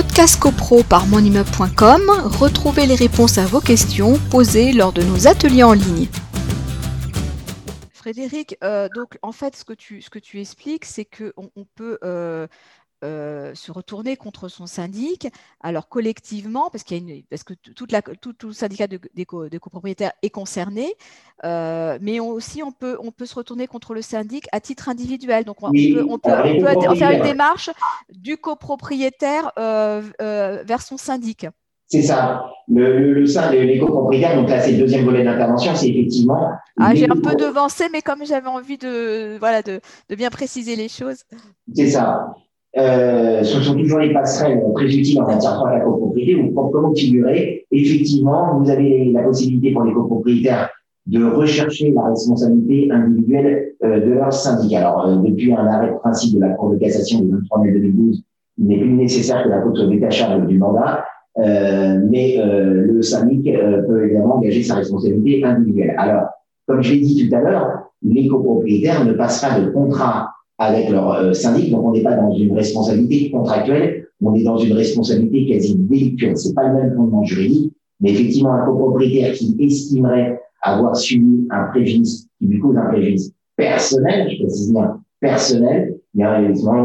podcast copro par monimmeuble.com, retrouvez les réponses à vos questions posées lors de nos ateliers en ligne. Frédéric, euh, donc en fait, ce que tu, ce que tu expliques, c'est qu'on on peut euh, euh, se retourner contre son syndic, alors collectivement, parce, qu'il y a une, parce que toute la, tout, tout, le syndicat de, des, copropriétaires est concerné, mais aussi on peut, on peut se retourner contre le syndic à titre individuel. Donc on, peut, on peut, on peut faire une démarche du copropriétaire vers son syndic. C'est ça. Le, le, sein, les copropriétaires, donc là, c'est le deuxième volet d'intervention, c'est effectivement. Ah, j'ai un peu devancé, mais comme j'avais envie de, voilà, de, de, bien préciser les choses. C'est ça. Euh, ce sont toujours les passerelles très utiles en matière de la copropriété. Ou comment figurer Effectivement, vous avez la possibilité pour les copropriétaires de rechercher la responsabilité individuelle euh, de leur syndicat. Alors, euh, depuis un arrêt de principe de la Cour de cassation du 23 mai 2012, il n'est plus nécessaire que la faute soit détachable du mandat. Euh, mais le syndic peut également engager sa responsabilité individuelle. Alors, comme je l'ai dit tout à l'heure, les copropriétaires ne passent pas de contrat avec leur syndic, donc on n'est pas dans une responsabilité contractuelle, on est dans une responsabilité quasi délictuelle. C'est pas le même fondement juridique, mais effectivement, un copropriétaire qui estimerait avoir subi un préjudice, qui lui cause un préjudice personnel, je précise bien personnel, bien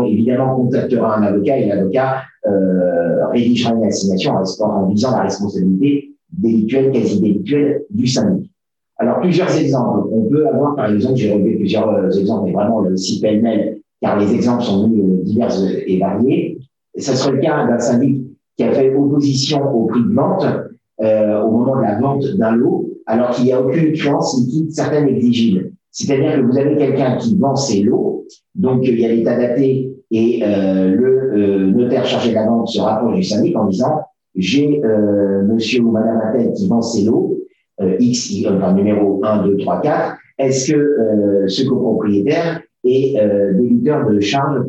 évidemment contactera un avocat et l'avocat euh, rédigera une assignation en visant la responsabilité délictuelle, quasi délictuelle du syndic. Alors, plusieurs exemples. On peut avoir, par exemple, j'ai relevé plusieurs euh, exemples, mais vraiment le site pêle car les exemples sont euh, divers et variés. Ce serait le cas d'un syndic qui a fait opposition au prix de vente euh, au moment de la vente d'un lot, alors qu'il n'y a aucune créance liquide certaine exigible. C'est-à-dire que vous avez quelqu'un qui vend ses lots, donc il y a l'état daté et euh, le euh, notaire chargé de la vente se rapproche du syndic en disant j'ai euh, monsieur ou madame Attel qui vend ses lots, X, y, enfin, numéro 1, 2, 3, 4, est-ce que ce copropriétaire est débiteur de charges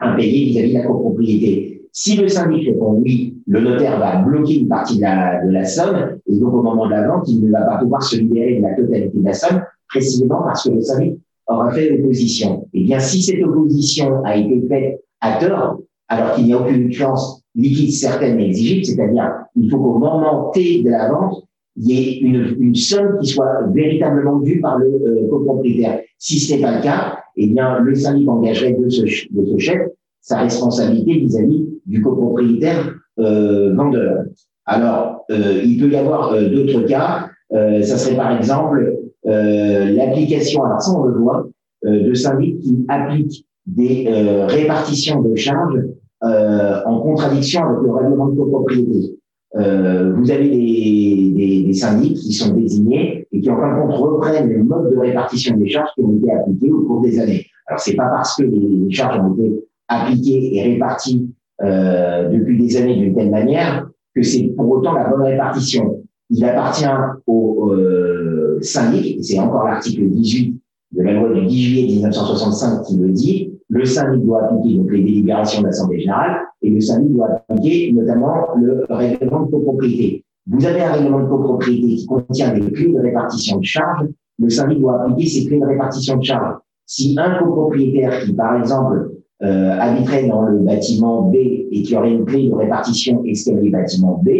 impayées vis-à-vis de la copropriété? Si le syndic répond oui, le notaire va bloquer une partie de la, somme et donc au moment de la vente, il ne va pas pouvoir se libérer de la totalité de la somme précisément parce que le syndic aura fait l'opposition. Eh bien, si cette opposition a été faite à tort, alors qu'il n'y a aucune chance liquide certaine et exigible, c'est-à-dire il faut qu'au moment T de la vente, il y ait une, une somme qui soit véritablement due par le euh, copropriétaire. Si ce n'est pas le cas, eh bien, le syndic engagerait de ce, de ce chef sa responsabilité vis-à-vis du copropriétaire euh, vendeur. Alors, euh, il peut y avoir euh, d'autres cas. Euh, ça serait par exemple euh, l'application, alors ça on le voit, de syndics qui appliquent des répartitions de charges en contradiction avec le règlement de copropriété. Vous avez des, des, des, syndics qui sont désignés et qui en fin de compte reprennent le mode de répartition des charges qui ont été appliquées au cours des années. Alors c'est pas parce que les charges ont été appliquées et réparties euh, depuis des années d'une telle manière que c'est pour autant la bonne répartition. Il appartient au euh, syndic, c'est encore l'article 18 de la loi du 10 juillet 1965 qui le dit, le syndic doit appliquer donc les délibérations de l'Assemblée générale et le syndic doit appliquer notamment le règlement de copropriété. Vous avez un règlement de copropriété qui contient des clés de répartition de charges. Le syndic doit appliquer ces clés de répartition de charges. Si un copropriétaire qui, par exemple, euh, habiterait dans le bâtiment B et qui aurait une clé de répartition escalier bâtiment B,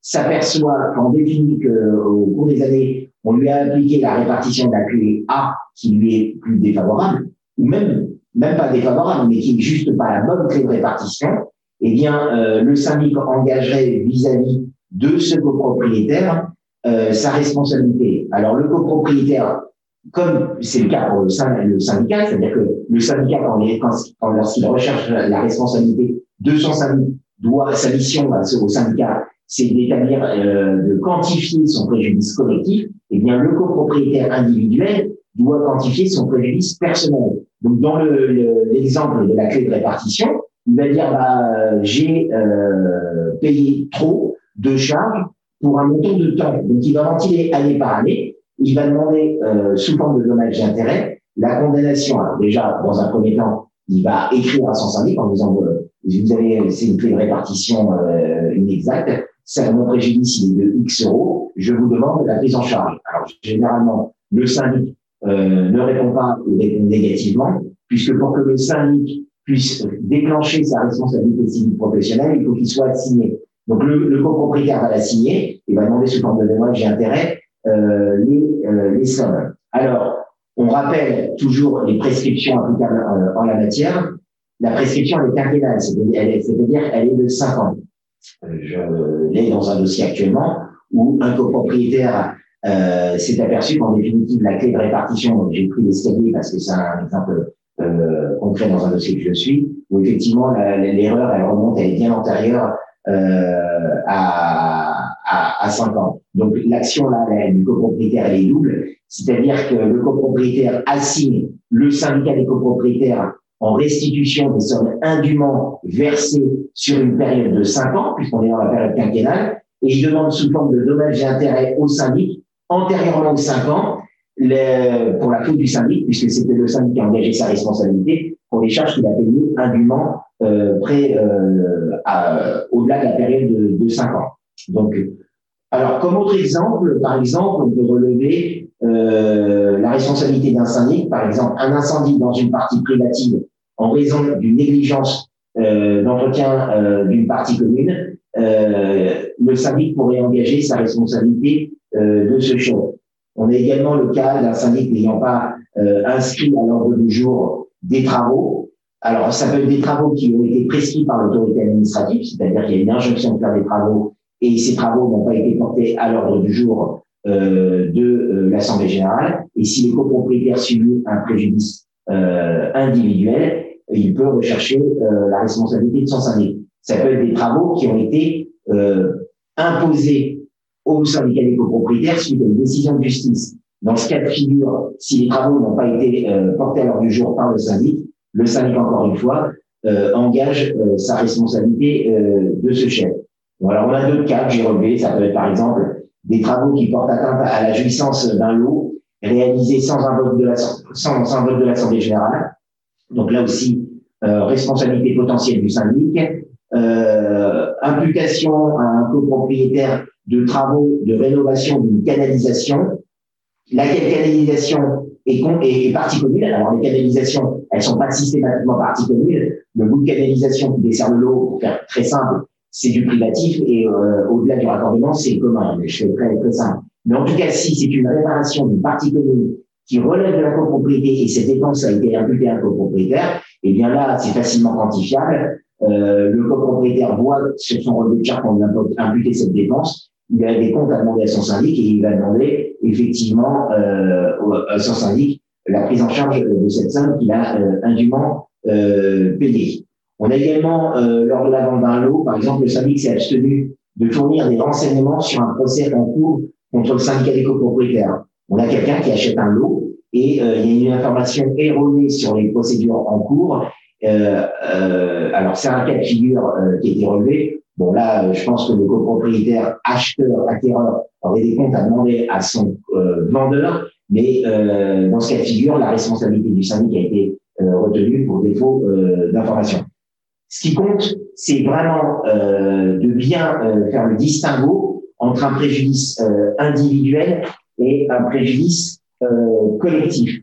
s'aperçoit qu'en définit qu'au cours des années, on lui a appliqué la répartition de la clé A qui lui est plus défavorable, ou même, même pas défavorable, mais qui est juste pas la bonne clé de répartition, eh bien, euh, le syndic engagerait vis-à-vis de ce copropriétaire euh, sa responsabilité. Alors, le copropriétaire, comme c'est le cas pour le, syndicat, c'est-à-dire que le syndicat, quand, quand, lorsqu'il recherche la responsabilité de son syndic, doit sa mission bah, au syndicat c'est d'établir, euh, de quantifier son préjudice collectif, eh bien, le copropriétaire individuel doit quantifier son préjudice personnel. Donc, dans l'exemple le, de la clé de répartition, il va dire, bah, j'ai euh, payé trop de charges pour un montant de temps. Donc, il va ventiler année par année. Il va demander, euh, sous forme de dommages d'intérêt, la condamnation. Alors, déjà, dans un premier temps, il va écrire à son syndic en disant, euh, vous avez, c'est une clé de répartition euh, inexacte c'est mon préjudice il est de X euros, je vous demande la prise en charge. Alors, généralement, le syndic euh, ne répond pas ou répond négativement, puisque pour que le syndic puisse déclencher sa responsabilité civile professionnelle, il faut qu'il soit assigné. Donc le, copropriétaire va l'assigner et va demander sous forme de et intérêts euh, les, euh, sommes. Alors, on rappelle toujours les prescriptions applicables euh, en la matière. La prescription elle est quinquennale, c'est-à-dire elle est de 5 ans. Je l'ai dans un dossier actuellement où un copropriétaire euh, s'est aperçu qu'en définitive, la clé de répartition, j'ai pris l'escalier parce que c'est un exemple euh, concret dans un dossier que je suis, où effectivement l'erreur, elle remonte, elle est bien antérieure euh, à, à, à 5 ans. Donc l'action là, du copropriétaire, elle est double, c'est-à-dire que le copropriétaire assigne le syndicat des copropriétaires en restitution des sommes indûment versées sur une période de 5 ans, puisqu'on est dans la période quinquennale, et il demande sous forme de dommages et intérêts au syndic, antérieurement aux 5 ans, les, pour la faute du syndic, puisque c'était le syndic qui a engagé sa responsabilité pour les charges qu'il a payées indûment euh, euh, au-delà de la période de, de 5 ans. Donc, alors, comme autre exemple, par exemple, on peut relever euh, la responsabilité d'un syndic, par exemple, un incendie dans une partie privative en raison d'une négligence euh, d'entretien euh, d'une partie commune, euh, le syndic pourrait engager sa responsabilité euh, de ce chef. On a également le cas d'un syndic n'ayant pas euh, inscrit à l'ordre du jour des travaux. Alors, ça peut être des travaux qui ont été prescrits par l'autorité administrative, c'est-à-dire qu'il y a une injonction de faire des travaux et ces travaux n'ont pas été portés à l'ordre du jour euh, de euh, l'Assemblée générale. Et si le copropriétaire subit un préjudice euh, individuel, il peut rechercher euh, la responsabilité de son syndic. Ça peut être des travaux qui ont été imposés au syndicat des copropriétaires suite à une décision de justice. Dans ce cas de figure, si les travaux n'ont pas été portés à l'ordre du jour par le syndic, le syndic, encore une fois, engage sa responsabilité de ce chef. Bon, alors, on a deux cas que j'ai relevés. Ça peut être, par exemple, des travaux qui portent atteinte à la jouissance d'un lot réalisés sans un vote de la, sans, sans de l'Assemblée générale. Donc là aussi, euh, responsabilité potentielle du syndic, euh, imputation à un copropriétaire de travaux de rénovation d'une canalisation, laquelle canalisation est, est, est partie. Alors les canalisations, elles sont pas systématiquement partie commune. Le bout de canalisation qui dessert le lot, pour faire très simple, c'est du privatif et euh, au-delà du raccordement, c'est commun. Je fais très, très simple. Mais en tout cas, si c'est une réparation d'une partie commune qui relève de la copropriété et cette dépense a été imputée à un copropriétaire, eh bien là, c'est facilement quantifiable. Euh, le copropriétaire voit sur son relevé de charge qu'on a imputé cette dépense. Il a des comptes à demander à son syndic et il va demander effectivement euh, à son syndic la prise en charge de cette somme qu'il a euh, indûment euh, payée. On a également, euh, lors de la vente d'un lot, par exemple, le syndic s'est abstenu de fournir des renseignements sur un procès en cours contre le syndicat des copropriétaires. On a quelqu'un qui achète un lot et euh, il y a une information erronée sur les procédures en cours. Euh, alors, c'est un cas de figure qui a été relevé. Bon, là, je pense que le copropriétaire, acheteur, acquéreur aurait des comptes à demander à son vendeur, mais dans ce cas de figure, la responsabilité du syndic a été retenue pour défaut d'information. Ce qui compte, c'est vraiment euh, de bien euh, faire le distinguo entre un préjudice euh, individuel et un préjudice collectif.